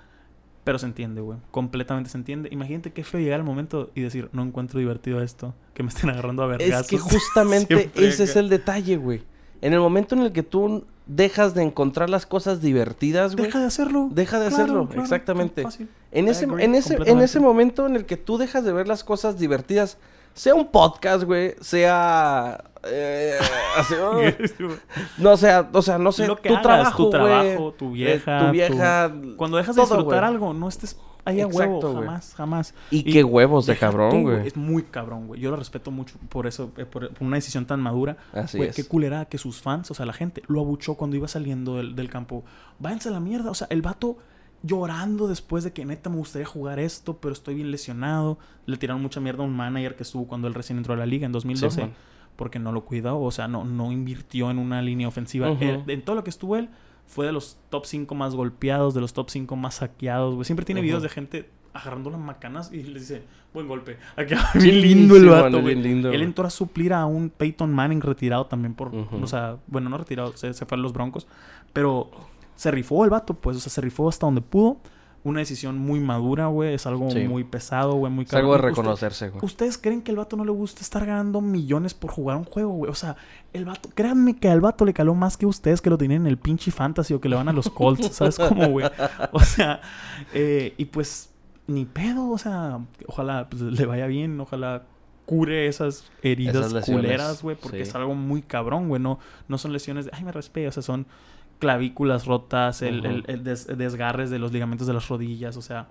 Pero se entiende, güey. Completamente se entiende. Imagínate qué feo llegar al momento y decir, no encuentro divertido esto. Que me estén agarrando a vergazos. Es que justamente ese es el detalle, güey. En el momento en el que tú dejas de encontrar las cosas divertidas, güey. Deja de hacerlo. Deja de Claro, hacerlo, claro, exactamente. fácil. En I ese, agree en, ese, en ese momento en el que tú dejas de ver las cosas divertidas, sea un podcast, güey, sea... eh, así, oh, no, sea, o sea, no sé, Lo que tu hagas, trabajo, tu güey, trabajo, tu eh, vieja, tu tu- vieja, Cuando dejas de todo, disfrutar algo, no estés ahí a Exacto, huevo. güey. Jamás, jamás. Y, qué huevos de cabrón, tú, güey. Es muy cabrón, güey. Yo lo respeto mucho por eso, eh, por, por una decisión tan madura. Así Güey, es. qué culera que sus fans, o sea, la gente, lo abuchó cuando iba saliendo del, del campo. Váyanse a la mierda. O sea, el vato llorando después de que neta me gustaría jugar esto, pero estoy bien lesionado. Le tiraron mucha mierda a un manager que estuvo cuando él recién entró a la liga en 2012. Simón. porque no lo cuidó, o sea, no, no invirtió en una línea ofensiva. Él- en todo lo que estuvo él, fue de los top 5 más golpeados, de los top 5 más saqueados, güey. Siempre tiene videos de gente agarrando las macanas y les dice, buen golpe. Acá, bien lindo el vato, güey. Él entró a suplir a un Peyton Manning retirado también por, o sea, bueno, no retirado, se, se fue a los Broncos, pero se rifó el vato, pues, o sea, se rifó hasta donde pudo. Una decisión muy madura, güey. Es algo Sí. muy pesado, güey, muy Es algo de reconocerse, güey. ¿Ustedes creen que el vato no le gusta estar ganando millones por jugar un juego, güey? O sea, el vato, créanme que al vato le caló más que ustedes que lo tienen en el pinche fantasy o que le van a los Colts, ¿sabes cómo, güey? O sea, eh, y pues, ni pedo, o sea, ojalá pues, le vaya bien, ojalá cure esas heridas Esas culeras, güey, porque sí. es algo muy cabrón, güey, no, no son lesiones de, ay, me respeto, o sea, son clavículas rotas, el, Ujú. el- el des- desgarres de los ligamentos de las rodillas, o sea,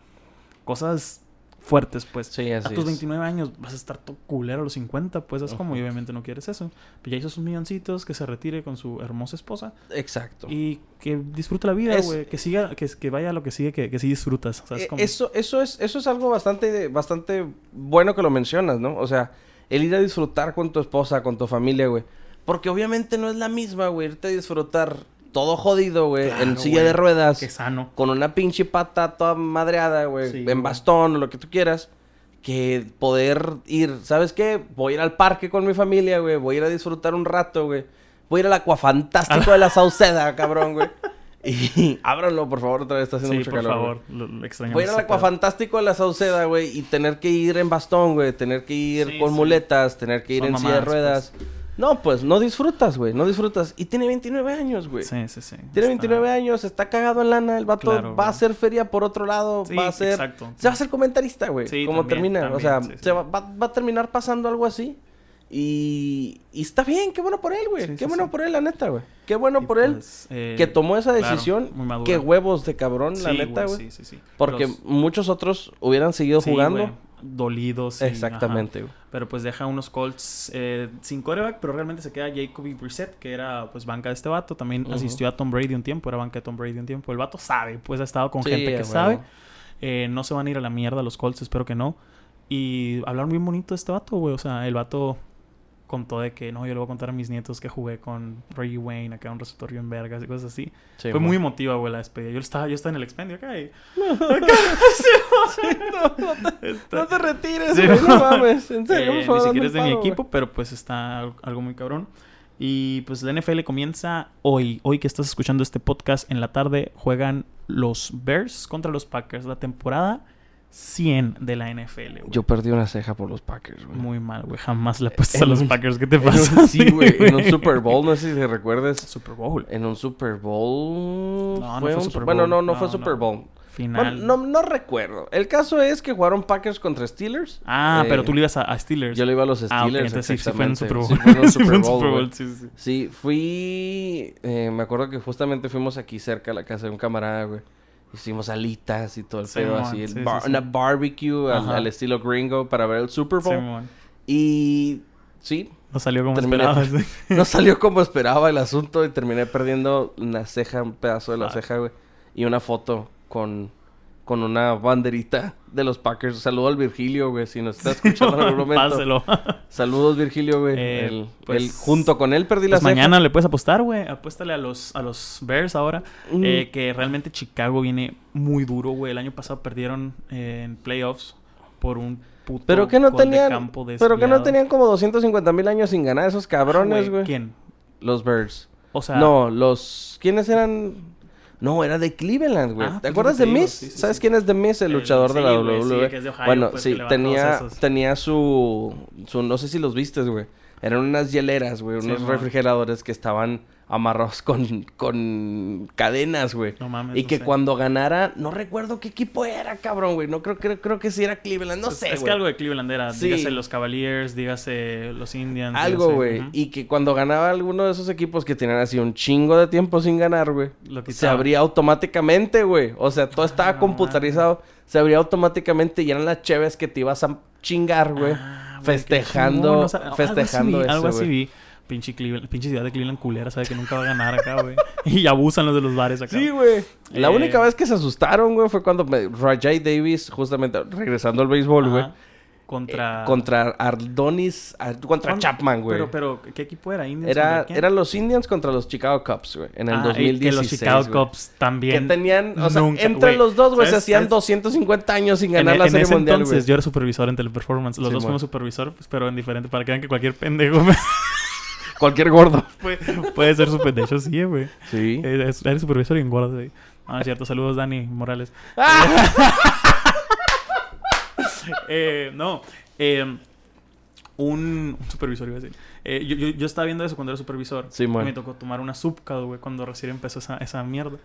cosas fuertes, pues. Sí, a así tus es. 29 años vas a estar todo culero a los 50, pues es como, y obviamente no quieres eso. Pero ya hizo sus milloncitos, que se retire con su hermosa esposa Exacto. y que disfrute la vida, güey. Que siga, que, que vaya a lo que sigue, que, que sí disfrutas. O sea, es como- Eso, eso, es, eso es algo bastante, bastante bueno que lo mencionas, ¿no? O sea, el ir a disfrutar con tu esposa, con tu familia, güey. Porque obviamente no es la misma, güey, irte a disfrutar todo jodido, güey, en Claro, silla güey. de ruedas, que sano. con una pinche pata toda madreada, güey, Sí, en güey. bastón o lo que tú quieras, que poder ir, ¿sabes qué? Voy a ir al parque con mi familia, güey, voy a ir a disfrutar un rato, güey. Voy a ir al acuafantástico de la Sauceda, cabrón, güey. Y ábranlo, por favor, otra vez está haciendo Sí, mucho por calor. favor. Lo, Voy a ir al. Acuafantástico de la Sauceda, güey, y tener que ir en bastón, güey, tener que ir Sí, con sí. muletas, tener que ir Son en silla de mamadas, ruedas. No, pues no disfrutas, güey, no disfrutas. Y tiene 29 años, güey. Sí, sí, sí. Tiene Está- 29 años, está cagado en lana, el vato Claro, va a hacer feria por otro lado, Sí, va a ser... exacto. Se va a hacer comentarista, güey, Sí, como también, termina. o sea, sí, se va, va- va a terminar pasando algo así. Y, y está bien, qué bueno por él, güey. Qué bueno por él, la neta, güey. Qué bueno Y por él pues, eh, que tomó esa claro, decisión. madura. qué huevos de cabrón, la neta, güey. Sí, sí, sí. Porque Los- muchos otros hubieran seguido sí, jugando. güey, dolidos. y- Exactamente, ajá. Pero pues deja unos Colts eh, sin coreback, pero realmente se queda Jacoby Brissett, que era pues banca de este vato. También asistió a Tom Brady un tiempo, era banca de Tom Brady un tiempo. El vato sabe, pues ha estado con Sí, gente que sabe. Eh, no se van a ir a la mierda los Colts, espero que no. Y hablaron bien bonito de este vato, güey. O sea, el vato contó de que no, yo le voy a contar a mis nietos que jugué con Reggie Wayne, acá un receptor bien vergas y cosas así. Sí, Fue muy emotiva, güey, la despedida. Yo estaba, yo estaba en el expendio acá y... No te retires, Sí, güey, no mo. mames. En serio, Eh, por favor, ni siquiera es de mi güey. equipo, pero pues está al- algo muy cabrón. Y pues la NFL comienza hoy. Hoy que estás escuchando este podcast en la tarde, juegan los Bears contra los Packers. La temporada 100 de la NFL, güey. Yo perdí una ceja por los Packers, güey. Muy mal, güey. Jamás le apuestas En a los un- Packers. ¿Qué te un- pasa? sí, güey. En un Super Bowl, no sé si te recuerdes. Super Bowl. En un Super Bowl. No, no fue un Super su- Bueno, Bowl. no, no, No, fue no. Super Bowl. Final. Bueno, no, no recuerdo. El caso es que jugaron Packers contra Steelers. Ah, Eh, pero tú le ibas a, a Steelers. Yo le iba a los Steelers. Ah, ok, entonces sí, fue en Super Bowl. exactamente. Sí, fue en un Sí fue Super en Bowl, Super güey. Bowl, sí, sí, sí. Sí, fui. eh, me acuerdo que justamente fuimos aquí cerca a la casa de un camarada, güey. Hicimos alitas y todo el Sí, pedo así. el sí, sí, bar- sí. Una barbecue al, estilo gringo para ver el Super Bowl. Y sí, No salió como Terminé- güey. no salió como esperaba el asunto y terminé perdiendo una ceja, un pedazo de la Fuck. ceja, güey. Y una foto con, con una banderita de los Packers. Saludo al Virgilio, güey, si nos está escuchando en algún momento. Páselo. Saludos, Virgilio, güey. Eh, El- pues- el- junto con él perdí la Pues ceja. mañana le puedes apostar, güey. Apuéstale a los, a los Bears ahora. Mm. Eh, que realmente Chicago viene muy duro, güey. El año pasado perdieron eh, en playoffs por un puto Pero que no de tenían. campo Pero que no tenían como 250 mil años sin ganar esos Ah, cabrones, güey. ¿Quién? Los Birds. O sea, no, los. ¿Quiénes eran? No, era de Cleveland, güey. Ah, ¿Te pues acuerdas de Miss? sí, sí, ¿Sabes sí. quién es de Miss? El El- luchador de la WWE. que es de Ohio, bueno, pues, sí, tenía, tenía su, su. No sé si los vistes, güey. Eran unas hieleras, güey. Unos refrigeradores que estaban amarrados con, con cadenas, güey. No mames. Y que sé. cuando ganara, no recuerdo qué equipo era, cabrón, güey. No creo, creo, creo que sí era Cleveland, no Es- sé, Es que algo de Cleveland era. Sí. Dígase los Cavaliers, dígase los Indians. Algo, dígase- güey. Y que cuando ganaba alguno de esos equipos que tenían así un chingo de tiempo sin ganar, güey. Lo Se abría automáticamente, güey. O sea, todo estaba no computarizado. Se abría automáticamente y eran las cheves que te ibas a chingar, güey. Ah, festejando, chingón, o sea, algo festejando eso, Algo así vi. Pinche, Cleveland, pinche ciudad de Cleveland culera, sabe que nunca va a ganar acá, güey. y abusan los de los bares acá. Sí, güey. La Eh. única vez que se asustaron, güey, fue cuando me- Rajay Davis, justamente regresando al béisbol, güey. Contra... eh, contra Ardonis, ah, contra. Chapman, güey. Pero, pero, ¿qué equipo era? ¿Indians Era, eran los Indians contra los Chicago Cubs, güey, en el Ah, y 2016. que los Chicago güey. Cubs Que también. tenían, o sea, nunca- entre güey, los dos, güey, se ¿sabes- hacían sabes? 250 años sin En, ganar la en serie ese mundial, entonces güey. yo era supervisor en Teleperformance. Los Sí, dos mo. fuimos supervisor, pues, pero en diferente. Para que vean que cualquier pendejo Cualquier gordo. puede, puede ser super... De hecho, sí, güey. Sí. Eres, eres supervisor y engordas, güey. Ah, es cierto. Saludos, Dani Morales. Eh, no. eh, un, un supervisor, iba a decir. Eh, yo, yo, yo estaba viendo eso cuando era supervisor. Sí, me tocó tomar una subcad, güey, cuando recién empezó esa, esa mierda.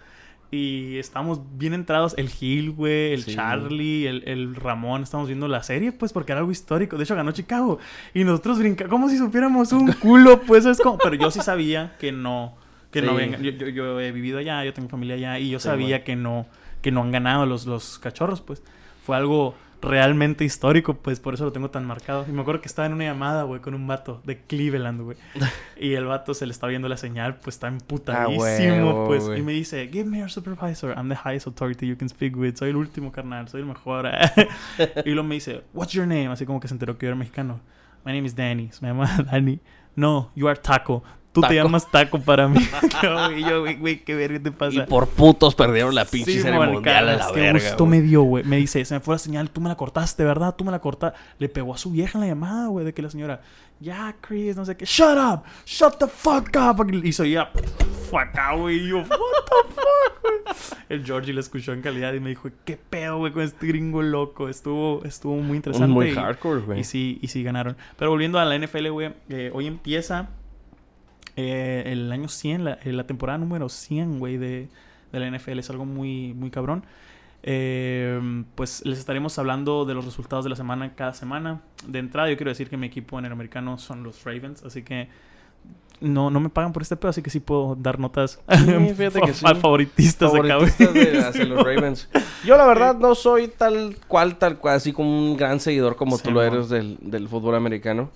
Y estábamos bien entrados, el Gil, güey, el Sí. Charlie, el, el Ramón, estamos viendo la serie, pues, porque era algo histórico. De hecho, ganó Chicago. Y nosotros brincamos, como si supiéramos un culo, pues, es como... Pero yo sí sabía que no, que no. Yo, yo, yo he vivido allá, yo tengo familia allá, y yo Sí, sabía que no, que no han ganado los, los cachorros, pues. Fue algo realmente histórico, pues por eso lo tengo tan marcado. Y me acuerdo que estaba en una llamada, güey, con un vato de Cleveland, güey. y el vato se le está viendo la señal, pues está emputadísimo, huevo, pues. güey. Y me dice, give me your supervisor. I'm the highest authority you can speak with. Soy el último, carnal. Soy el mejor. y luego me dice, what's your name? Así como que se enteró que yo era mexicano. My name is Danny. Me llama Danny. No, you are Taco. Tú te llamas Taco para mí. y yo, güey, güey, qué verga te pasa. Y por putos perdieron la pinche Sí, serie mundial a la qué verga. gusto güey. me dio, güey. Me dice, se me fue la señal, tú me la cortaste, ¿verdad? Tú me la cortaste. Le pegó a su vieja en la llamada, güey, de que la señora, ya, Chris, no sé qué, shut up, shut the fuck up. Y hizo ya, fuck out, güey. Y yo, what the fuck, güey. El Georgie lo escuchó en calidad y me dijo, qué pedo, güey, con este gringo loco. Estuvo, estuvo muy interesante. Muy y- hardcore, güey. y sí, y sí ganaron. Pero volviendo a la NFL, güey, eh, hoy empieza eh, el año 100, la, eh, la temporada número 100, güey, de, de la NFL. Es algo muy, muy cabrón. Eh, pues les estaremos hablando de los resultados de la semana cada semana. De entrada, yo quiero decir que mi equipo en el americano son los Ravens, así que no, no me pagan por este pedo, así que sí puedo dar notas fíjate que sí. fa- favoritistas de de hacia los Ravens. Yo la verdad no soy tal cual, tal cual, así como un gran seguidor como Sí, tú lo eres del, del fútbol americano.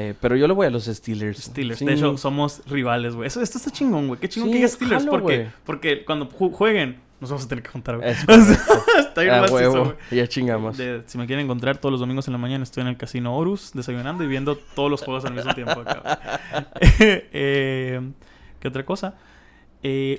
Eh, pero yo le voy a los Steelers. Steelers. Sí. De hecho, somos rivales, güey. Eso, esto está chingón, güey. Qué chingón Sí, que digas Steelers. jalo, porque, porque cuando ju- jueguen, nos vamos a tener que juntar, güey. Es está bien A macizo, huevo. güey. Ya chingamos. De- si me quieren encontrar todos los domingos en la mañana, estoy en el Casino Horus desayunando y viendo todos los juegos al mismo tiempo. acá. Eh, ¿Qué otra cosa? Eh,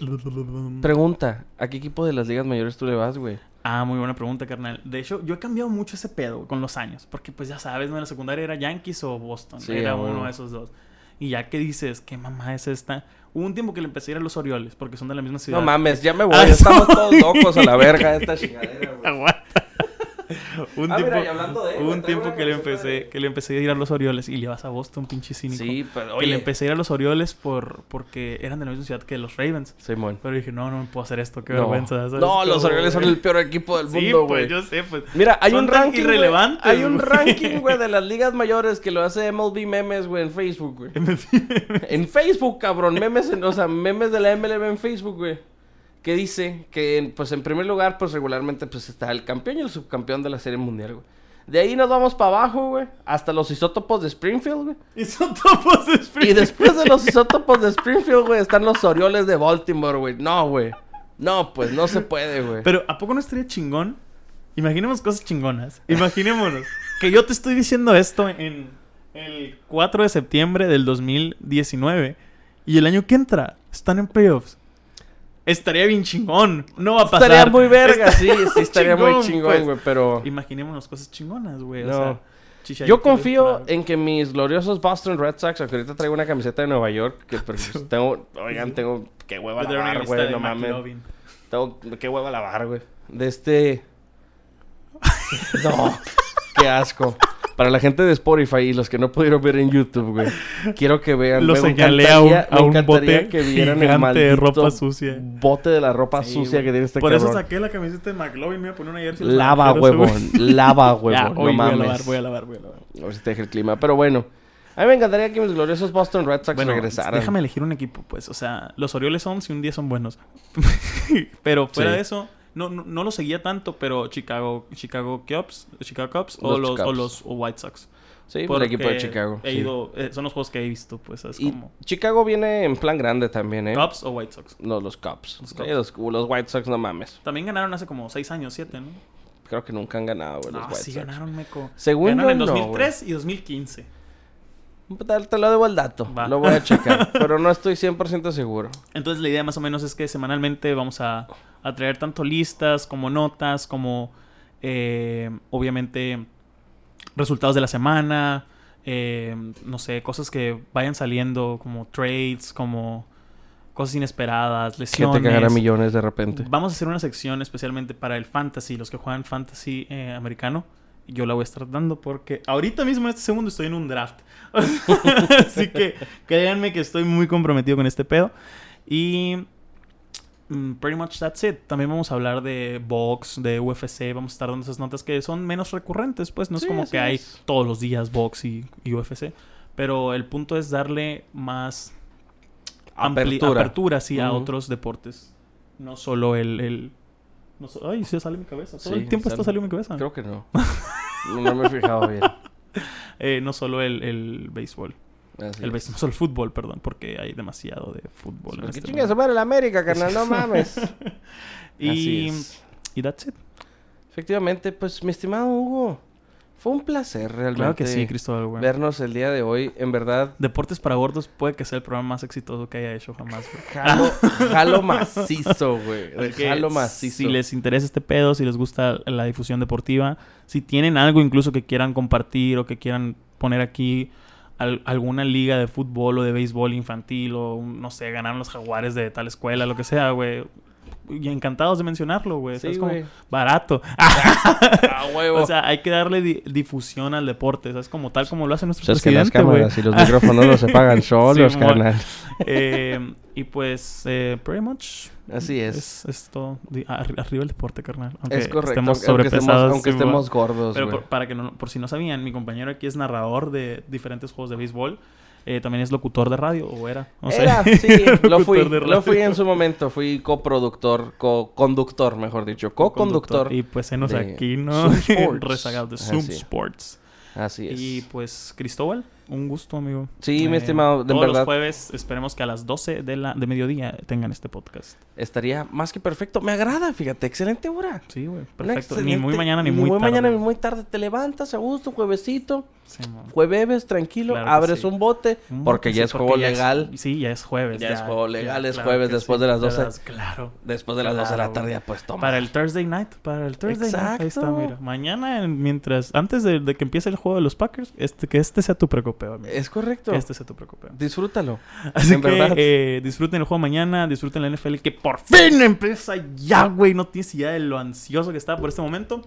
Pregunta, ¿a qué equipo de las ligas mayores tú le vas, güey? Ah, muy buena pregunta, carnal. De hecho, yo he cambiado mucho ese pedo con los años. Porque, pues ya sabes, ¿no? En la secundaria era Yankees o Boston. Sí, era a uno de esos dos. Y ya que dices, ¿qué mamá es esta? Hubo un tiempo que le empecé a ir a los Orioles porque son de la misma ciudad. No mames, ya me voy. Ah, Estamos soy- todos locos a la verga de esta chingadera, güey. Aguanta. Un Ah, tiempo, mira, y hablando de, hubo güey, un traigo tiempo una que le empecé de- que le empecé a ir a los Orioles y le vas a Boston, pinche cínico. Sí, pero que le empecé a ir a los Orioles por porque eran de la misma ciudad que los Ravens. Simón. Pero dije, no, no me puedo hacer esto, qué No, vergüenza. ¿sabes? no los Orioles son el peor equipo del Sí, mundo, pues güey. yo sé, pues. Mira, hay Son un ranking. güey. irrelevantes, Hay un ranking, güey, de las ligas mayores que lo hace MLB Memes, güey, en Facebook, güey. En Facebook, cabrón. Memes, en- o sea, memes de la MLB en Facebook, güey. Que dice que, pues, en primer lugar, pues, regularmente, pues, está el campeón y el subcampeón de la Serie Mundial, güey. De ahí nos vamos para abajo, güey. Hasta los isótopos de Springfield, güey. y son topos de Y Springfield. después de los isótopos de Springfield, güey, están los Orioles de Baltimore, güey. No, güey. No, pues, no se puede, güey. Pero ¿a poco no estaría chingón? Imaginemos cosas chingonas. Imaginémonos que yo te estoy diciendo esto en el 4 de septiembre del 2019 y el año que entra están en playoffs. Estaría bien chingón. No va a pasar. Estaría muy verga, sí, sí, estaría muy chingón, pues. güey, pero... Imaginémonos cosas chingonas, güey. O No. sea, chicharitos, Yo confío en que mis gloriosos Boston Red Sox, aunque ahorita traigo una camiseta de Nueva York, que pues, tengo, oigan, tengo, qué hueva lavar, güey, no mames. Tengo, qué hueva lavar, güey. De este... No, qué asco. Para la gente de Spotify y los que no pudieron ver en YouTube, güey. Quiero que vean. Lo señalé a un, a un bote que vieran el de ropa sucia. Bote de la ropa Sí, sucia güey. que tiene este Por cabrón. eso saqué la camiseta de McLovin. Me voy a poner una jersey. Lava, huevón. Lava, huevón. no voy a mames. lavar, voy a lavar, voy a lavar. A ver si te deja el clima. Pero bueno. A mí me encantaría que mis gloriosos Boston Red Sox Bueno, regresaran. déjame elegir un equipo, pues. O sea, los Orioles son si un día son buenos. pero fuera Sí. de eso, no, no, no lo seguía tanto, pero Chicago, Chicago Cubs, Chicago Cubs o Los o los o White Sox. Sí, por Porque el equipo de Chicago. He sí. ido, eh, son los juegos que he visto, pues, es Y como Chicago viene en plan grande también, ¿eh? Cubs o White Sox. No, los Cubs. Los Sí, Cubs. los, los White Sox, no mames. También ganaron hace como seis años, siete, ¿no? Creo que nunca han ganado, güey, los No, White sí Sox. ganaron, meco. Según ganaron yo, en no, 2003 y 2015. Te, te lo debo el dato. Va. Lo voy a checar. pero no estoy 100% seguro. Entonces la idea más o menos es que semanalmente vamos a, a traer tanto listas como notas, como eh, obviamente resultados de la semana, eh, no sé, cosas que vayan saliendo como trades, como cosas inesperadas, lesiones. que gana millones de repente. Vamos a hacer una sección especialmente para el fantasy, los que juegan fantasy eh, americano. Yo la voy a estar dando porque ahorita mismo en este segundo estoy en un draft. Así que créanme que estoy muy comprometido con este pedo. Y pretty much that's it. También vamos a hablar de box, de UFC. Vamos a estar dando esas notas que son menos recurrentes. Pues no es Sí, como que hay todos los días box y, y UFC. Pero el punto es darle más Apertura. apertura sí, a otros deportes. No solo el, el, No so- Ay, sí sale mi cabeza. Todo Sí, el tiempo está saliendo en mi cabeza. Creo que no. no me he fijado bien. Eh, no solo el, el béisbol. Así El béisbol, el fútbol, perdón, porque hay demasiado de fútbol. en ¿Qué este chingas madre la América, carnal? No mames. Y, Así es. y that's it. Efectivamente, pues, mi estimado Hugo, fue un placer realmente Claro que sí, Cristóbal, güey. vernos el día de hoy. En verdad, Deportes para gordos puede que sea el programa más exitoso que haya hecho jamás, güey. jalo, jalo macizo, güey. Jalo macizo. Si les interesa este pedo, si les gusta la difusión deportiva, si tienen algo incluso que quieran compartir o que quieran poner aquí al- alguna liga de fútbol o de béisbol infantil o no sé, ganaron los jaguares de tal escuela, lo que sea, güey. Y encantados de mencionarlo, güey. Sí, es como barato. A huevo. o sea, hay que darle di- difusión al deporte, ¿sabes? Como tal como lo hace nuestro Pues es que las presidente, cámaras y los micrófonos no se pagan solos, Simón. carnal. Eh, y pues, eh, pretty much. Así es. Es, es todo. Arriba el deporte, carnal. Aunque es correcto. Estemos aunque- aunque estemos, sobrepesados. aunque sí, estemos gordos, Pero por, para que no, por si no sabían, mi compañero aquí es narrador de diferentes juegos de béisbol. Eh, también es locutor de radio, o era. No sé. Era, sí, lo fui, lo fui en su momento, fui coproductor, co-conductor, mejor dicho, co-conductor. Y pues enos aquí, ¿no? Zoom Sports. De Zoom. Sports. Así es. Y pues, Cristóbal, un gusto, amigo. Sí, mi estimado, de todos verdad. los jueves, esperemos que a las 12 de, la, de mediodía tengan este podcast. Estaría más que perfecto. Me agrada, fíjate, excelente hora. Sí, güey, perfecto. Ni muy mañana ni muy tarde. mañana ni muy tarde. Te levantas a gusto, juevesito, Sí, jueves, tranquilo, Claro abres sí. un bote, Un porque bote, ya sí, es porque juego ya legal. sí, ya es jueves. Ya es juego legal, es claro jueves después de las 12. Claro. Después de las 12 de la Claro, tarde, güey. pues toma. Para el Thursday night, para el Thursday night. Ahí está, Exacto. mira. Mañana, en- mientras, antes de, de que empiece el juego de los Packers, este, que este sea tu preocupeo, amigo. Es correcto. Que este sea tu preocupeo. Disfrútalo. Así en que verdad. eh, disfruten el juego mañana, disfruten la NFL que por fin empieza ya, güey. No tienes idea de lo ansioso que está por este momento.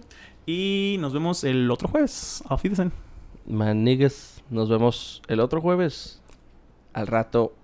Y nos vemos el otro jueves. Auf Wiedersehen. Manigues, nos vemos el otro jueves. Al rato